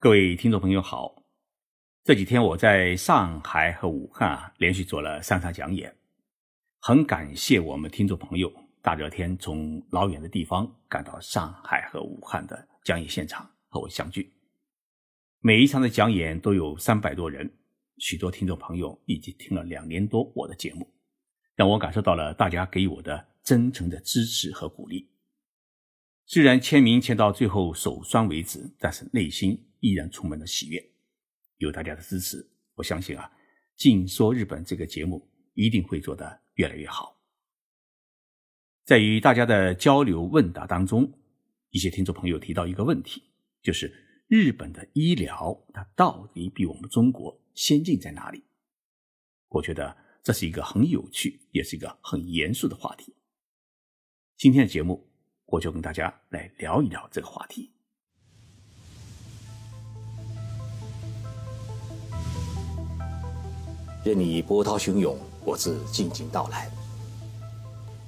各位听众朋友好，这几天我在上海和武汉啊连续做了三场讲演，很感谢我们听众朋友大热天从老远的地方赶到上海和武汉的讲演现场和我相聚。每一场的讲演都有三百多人，许多听众朋友已经听了两年多我的节目，让我感受到了大家给予我的真诚的支持和鼓励。虽然签名签到最后手酸为止，但是内心。依然充满了喜悦，有大家的支持，我相信啊，《静说日本》这个节目一定会做得越来越好。在与大家的交流问答当中，一些听众朋友提到一个问题，就是日本的医疗它到底比我们中国先进在哪里？我觉得这是一个很有趣，也是一个很严肃的话题。今天的节目，我就跟大家来聊一聊这个话题。任你波涛汹涌，我自静静到来。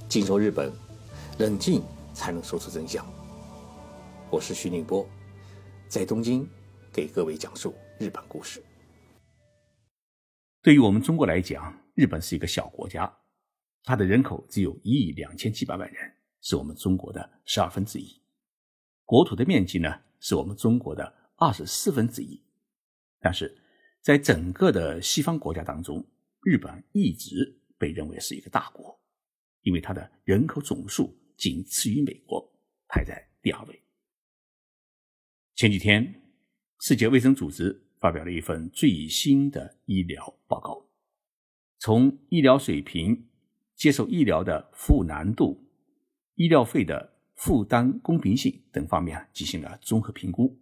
静说日本，冷静才能说出真相。我是徐宁波，在东京给各位讲述日本故事。对于我们中国来讲，日本是一个小国家，它的人口只有一亿两千七百万人，是我们中国的十二分之一。国土的面积呢，是我们中国的二十四分之一。但是，在整个的西方国家当中，日本一直被认为是一个大国，因为它的人口总数仅次于美国，排在第二位。前几天，世界卫生组织发表了一份最新的医疗报告，从医疗水平、接受医疗的服务难度、医疗费的负担公平性等方面进行了综合评估。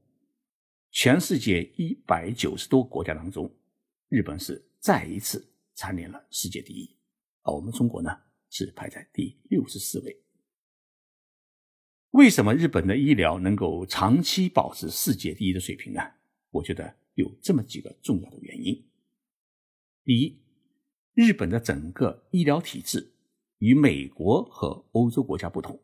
全世界一百九十多国家当中，日本是再一次蝉联了世界第一，而我们中国呢是排在第六十四位。为什么日本的医疗能够长期保持世界第一的水平呢？我觉得有这么几个重要的原因。第一，日本的整个医疗体制与美国和欧洲国家不同，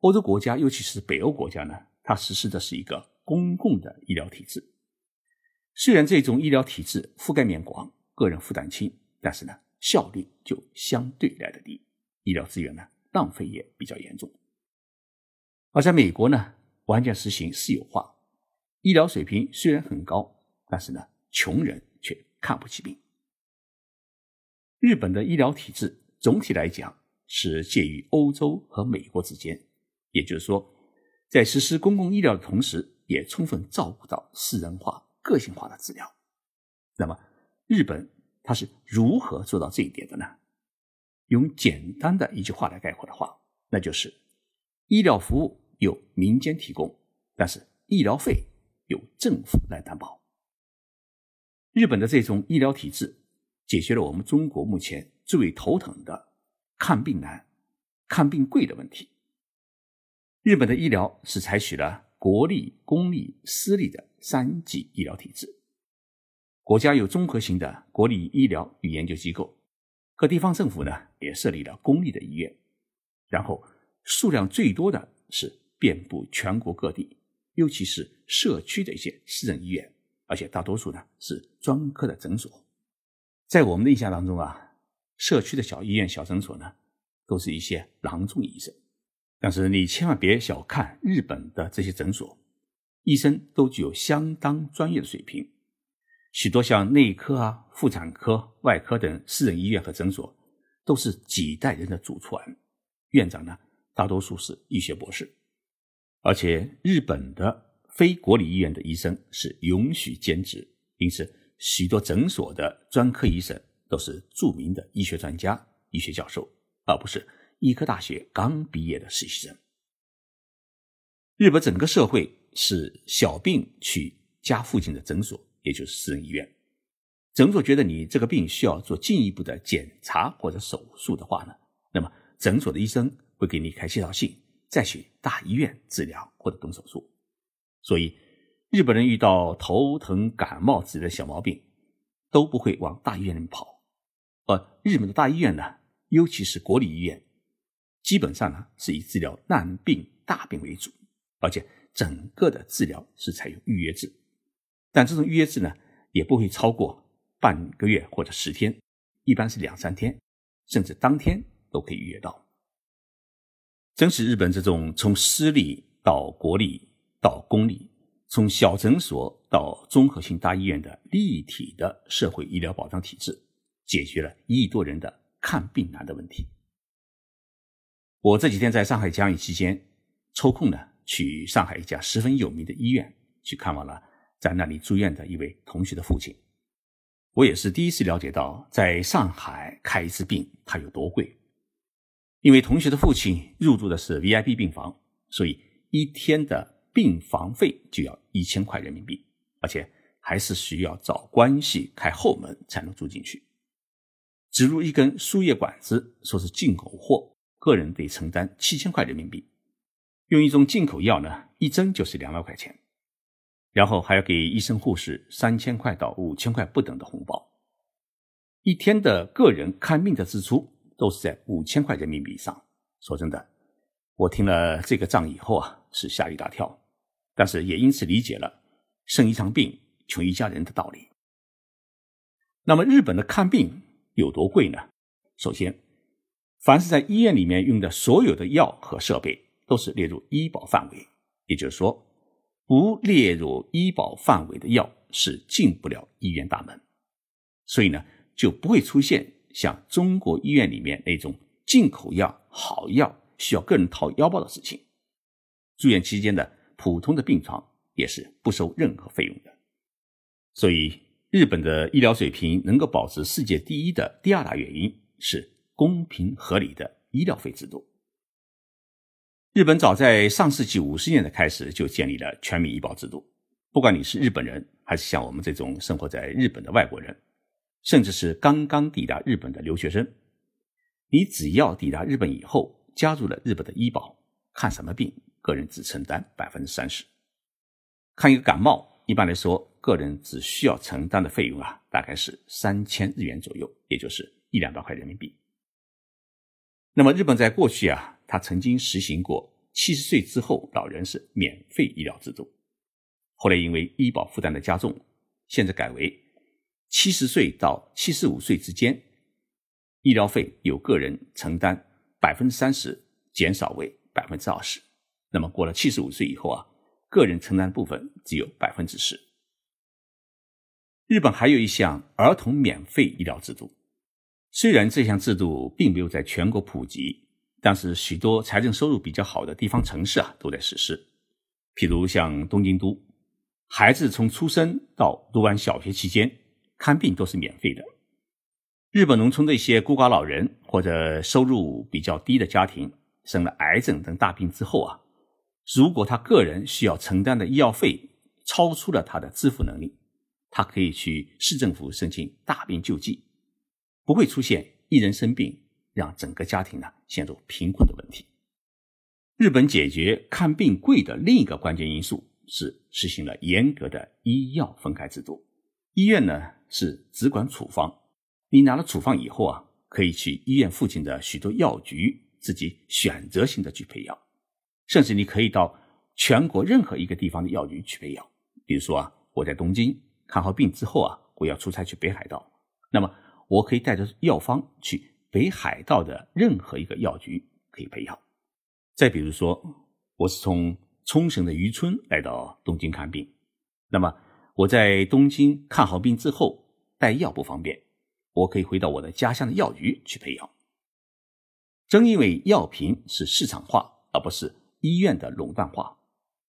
欧洲国家尤其是北欧国家呢，它实施的是一个。公共的医疗体制，虽然这种医疗体制覆盖面广，个人负担轻，但是呢，效率就相对来的低，医疗资源呢浪费也比较严重。而在美国呢，完全实行私有化，医疗水平虽然很高，但是呢，穷人却看不起病。日本的医疗体制总体来讲是介于欧洲和美国之间，也就是说，在实施公共医疗的同时。也充分照顾到私人化、个性化的治疗。那么，日本它是如何做到这一点的呢？用简单的一句话来概括的话，那就是：医疗服务由民间提供，但是医疗费由政府来担保。日本的这种医疗体制，解决了我们中国目前最为头疼的看病难、看病贵的问题。日本的医疗是采取了。国立、公立、私立的三级医疗体制，国家有综合型的国立医疗与研究机构，各地方政府呢也设立了公立的医院，然后数量最多的是遍布全国各地，尤其是社区的一些私人医院，而且大多数呢是专科的诊所。在我们的印象当中啊，社区的小医院、小诊所呢，都是一些郎中医生。但是你千万别小看日本的这些诊所，医生都具有相当专业的水平。许多像内科啊、妇产科、外科等私人医院和诊所，都是几代人的祖传，院长呢大多数是医学博士。而且日本的非国立医院的医生是允许兼职，因此许多诊所的专科医生都是著名的医学专家、医学教授，而不是。医科大学刚毕业的实习生。日本整个社会是小病去家附近的诊所，也就是私人医院。诊所觉得你这个病需要做进一步的检查或者手术的话呢，那么诊所的医生会给你开介绍信，再去大医院治疗或者动手术。所以，日本人遇到头疼、感冒之类的小毛病，都不会往大医院里面跑。而日本的大医院呢，尤其是国立医院。基本上呢是以治疗难病大病为主，而且整个的治疗是采用预约制，但这种预约制呢，也不会超过半个月或者十天，一般是两三天，甚至当天都可以预约到。正是日本这种从私立到国立到公立，从小诊所到综合性大医院的立体的社会医疗保障体制，解决了一亿多人的看病难的问题。我这几天在上海讲义期间，抽空呢去上海一家十分有名的医院去看望了在那里住院的一位同学的父亲。我也是第一次了解到，在上海看一次病它有多贵。因为同学的父亲入住的是 VIP 病房，所以一天的病房费就要一千块人民币，而且还是需要找关系开后门才能住进去。植入一根输液管子，说是进口货，个人得承担七千块人民币。用一种进口药呢，一针就是两百块钱，然后还要给医生护士三千块到五千块不等的红包。一天的个人看病的支出。都是在五千块人民币以上。说真的，我听了这个账以后啊，是吓一大跳，但是也因此理解了“生一场病，穷一家人”的道理。那么，日本的看病有多贵呢？首先，凡是在医院里面用的所有的药和设备，都是列入医保范围，也就是说，不列入医保范围的药是进不了医院大门，所以呢，就不会出现。像中国医院里面那种进口药好药需要个人掏腰包的事情，住院期间的普通的病床也是不收任何费用的。所以，日本的医疗水平能够保持世界第一的第二大原因是公平合理的医疗费制度。日本早在上世纪五十年代开始就建立了全民医保制度，不管你是日本人还是像我们这种生活在日本的外国人。甚至是刚刚抵达日本的留学生，你只要抵达日本以后，加入了日本的医保，看什么病，个人只承担百分之三十。看一个感冒，一般来说，个人只需要承担的费用啊，大概是三千日元左右，也就是一两百块人民币。那么，日本在过去啊，它曾经实行过七十岁之后老人是免费医疗制度，后来因为医保负担的加重，现在改为。七十岁到七十五岁之间，医疗费由个人承担百分之三十，减少为百分之二十。那么过了七十五岁以后啊，个人承担部分只有百分之十。日本还有一项儿童免费医疗制度，虽然这项制度并没有在全国普及，但是许多财政收入比较好的地方城市啊都在实施。譬如像东京都，孩子从出生到读完小学期间。看病都是免费的。日本农村的一些孤寡老人或者收入比较低的家庭，生了癌症等大病之后啊，如果他个人需要承担的医药费超出了他的支付能力，他可以去市政府申请大病救济，不会出现一人生病让整个家庭呢陷入贫困的问题。日本解决看病贵的另一个关键因素是实行了严格的医药分开制度，医院呢。是只管处方，你拿了处方以后啊，可以去医院附近的许多药局自己选择性的去配药，甚至你可以到全国任何一个地方的药局去配药。比如说啊，我在东京看好病之后啊，我要出差去北海道，那么我可以带着药方去北海道的任何一个药局可以配药。再比如说，我是从冲绳的渔村来到东京看病，那么我在东京看好病之后。带药不方便，我可以回到我的家乡的药局去配药。正因为药品是市场化，而不是医院的垄断化，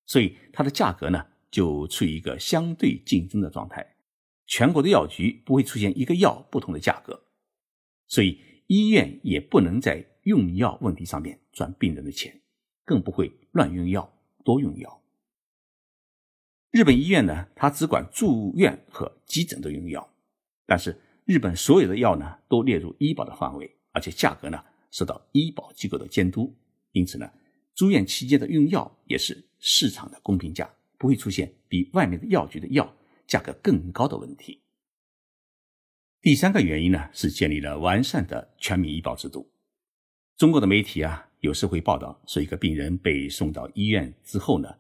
所以它的价格呢就处于一个相对竞争的状态。全国的药局不会出现一个药不同的价格，所以医院也不能在用药问题上面赚病人的钱，更不会乱用药、多用药。日本医院呢，它只管住院和急诊的用药。但是日本所有的药呢，都列入医保的范围，而且价格呢受到医保机构的监督，因此呢，住院期间的用药也是市场的公平价，不会出现比外面的药局的药价格更高的问题。第三个原因呢，是建立了完善的全民医保制度。中国的媒体啊，有时会报道说，一个病人被送到医院之后呢，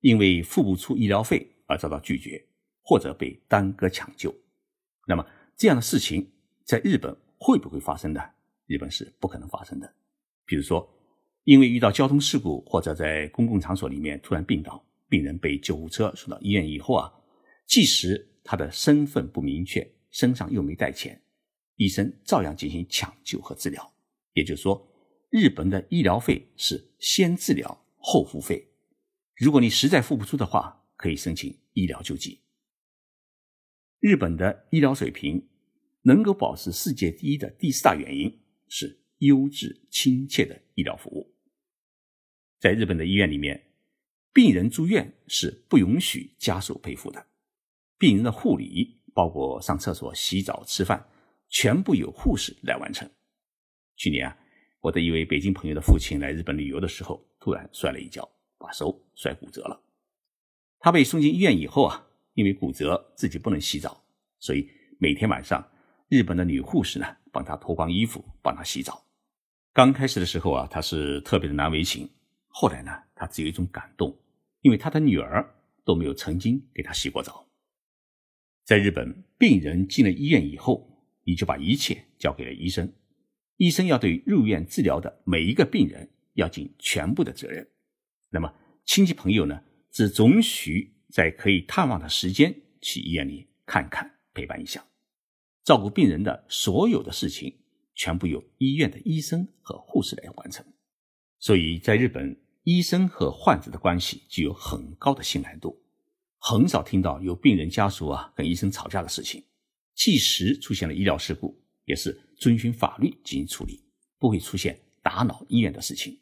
因为付不出医疗费而遭到拒绝。或者被耽搁抢救。那么这样的事情在日本会不会发生呢？日本是不可能发生的。比如说，因为遇到交通事故或者在公共场所里面突然病倒，病人被救护车送到医院以后啊，即使他的身份不明确，身上又没带钱，医生照样进行抢救和治疗。也就是说，日本的医疗费是先治疗后付费。如果你实在付不出的话，可以申请医疗救济。日本的医疗水平能够保持世界第一的第四大原因是优质亲切的医疗服务。在日本的医院里面，病人住院是不允许家属陪护的，病人的护理，包括上厕所、洗澡、吃饭，全部由护士来完成。去年啊，我的一位北京朋友的父亲来日本旅游的时候，突然摔了一跤，把手摔骨折了。他被送进医院以后啊。因为骨折，自己不能洗澡，所以每天晚上，日本的女护士呢帮他脱光衣服，帮他洗澡。刚开始的时候啊，他是特别的难为情。后来呢，他只有一种感动，因为他的女儿都没有曾经给他洗过澡。在日本，病人进了医院以后，你就把一切交给了医生，医生要对入院治疗的每一个病人要尽全部的责任。那么亲戚朋友呢，只准许。在可以探望的时间，去医院里看看、陪伴一下，照顾病人的所有的事情，全部由医院的医生和护士来完成。所以在日本，医生和患者的关系具有很高的信赖度，很少听到有病人家属啊跟医生吵架的事情。即使出现了医疗事故，也是遵循法律进行处理，不会出现打扰医院的事情。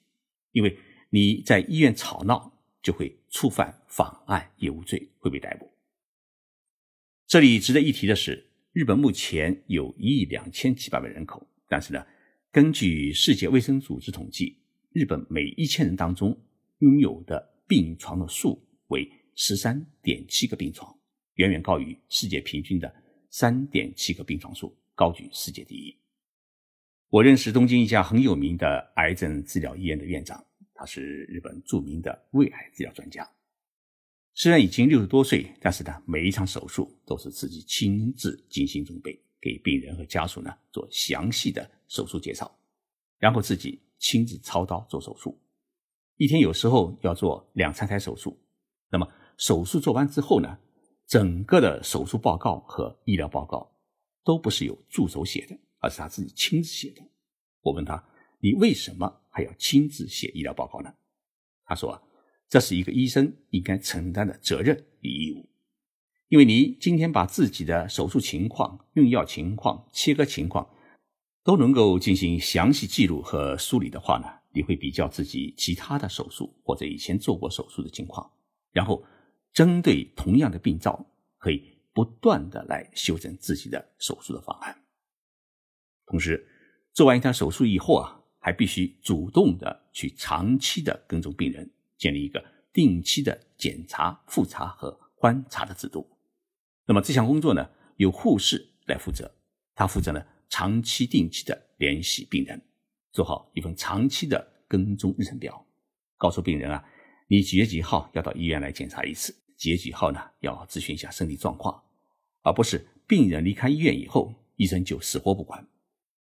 因为你在医院吵闹。就会触犯妨碍业务罪，会被逮捕。这里值得一提的是，日本目前有一亿两千七百万人口，但是呢，根据世界卫生组织统计，日本每一千人当中拥有的病床的数为十三点七个病床，远远高于世界平均的三点七个病床数，高居世界第一。我认识东京一家很有名的癌症治疗医院的院长。他是日本著名的胃癌治疗专家，虽然已经六十多岁，但是呢，每一场手术都是自己亲自精心准备，给病人和家属呢做详细的手术介绍，然后自己亲自操刀做手术。一天有时候要做两三台手术，那么手术做完之后呢，整个的手术报告和医疗报告都不是由助手写的，而是他自己亲自写的。我问他。你为什么还要亲自写医疗报告呢？他说：“这是一个医生应该承担的责任与义务。因为你今天把自己的手术情况、用药情况、切割情况都能够进行详细记录和梳理的话呢，你会比较自己其他的手术或者以前做过手术的情况，然后针对同样的病灶，可以不断的来修正自己的手术的方案。同时，做完一台手术以后啊。”还必须主动的去长期的跟踪病人，建立一个定期的检查、复查和观察的制度。那么这项工作呢，由护士来负责，他负责呢长期、定期的联系病人，做好一份长期的跟踪日程表，告诉病人啊，你几月几号要到医院来检查一次，几月几号呢要咨询一下身体状况，而不是病人离开医院以后，医生就死活不管。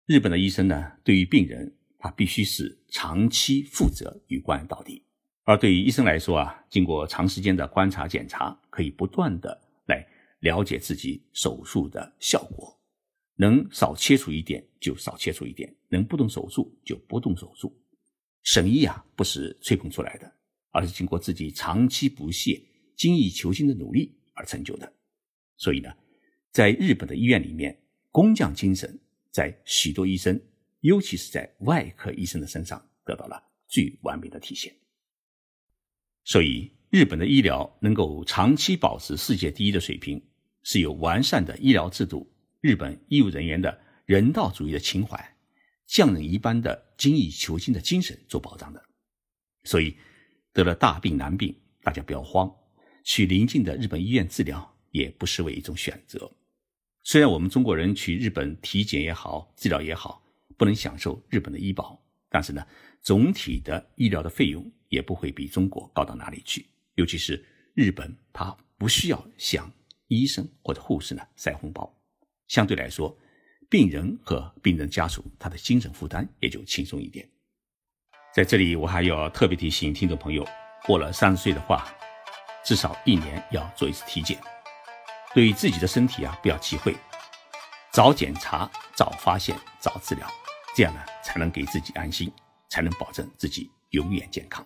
日本的医生呢，对于病人。他必须是长期负责与关爱到底，而对于医生来说啊，经过长时间的观察检查，可以不断的来了解自己手术的效果，能少切除一点就少切除一点，能不动手术就不动手术。神医啊，不是吹捧出来的，而是经过自己长期不懈、精益求精的努力而成就的。所以呢，在日本的医院里面，工匠精神在许多医生。尤其是在外科医生的身上得到了最完美的体现。所以，日本的医疗能够长期保持世界第一的水平，是有完善的医疗制度、日本医务人员的人道主义的情怀、匠人一般的精益求精的精神做保障的。所以，得了大病难病，大家不要慌，去邻近的日本医院治疗也不失为一种选择。虽然我们中国人去日本体检也好，治疗也好，不能享受日本的医保，但是呢，总体的医疗的费用也不会比中国高到哪里去。尤其是日本，它不需要向医生或者护士呢塞红包，相对来说，病人和病人家属他的精神负担也就轻松一点。在这里，我还要特别提醒听众朋友，过了三十岁的话，至少一年要做一次体检，对自己的身体啊不要忌讳，早检查、早发现、早治疗，这样呢才能给自己安心，才能保证自己永远健康。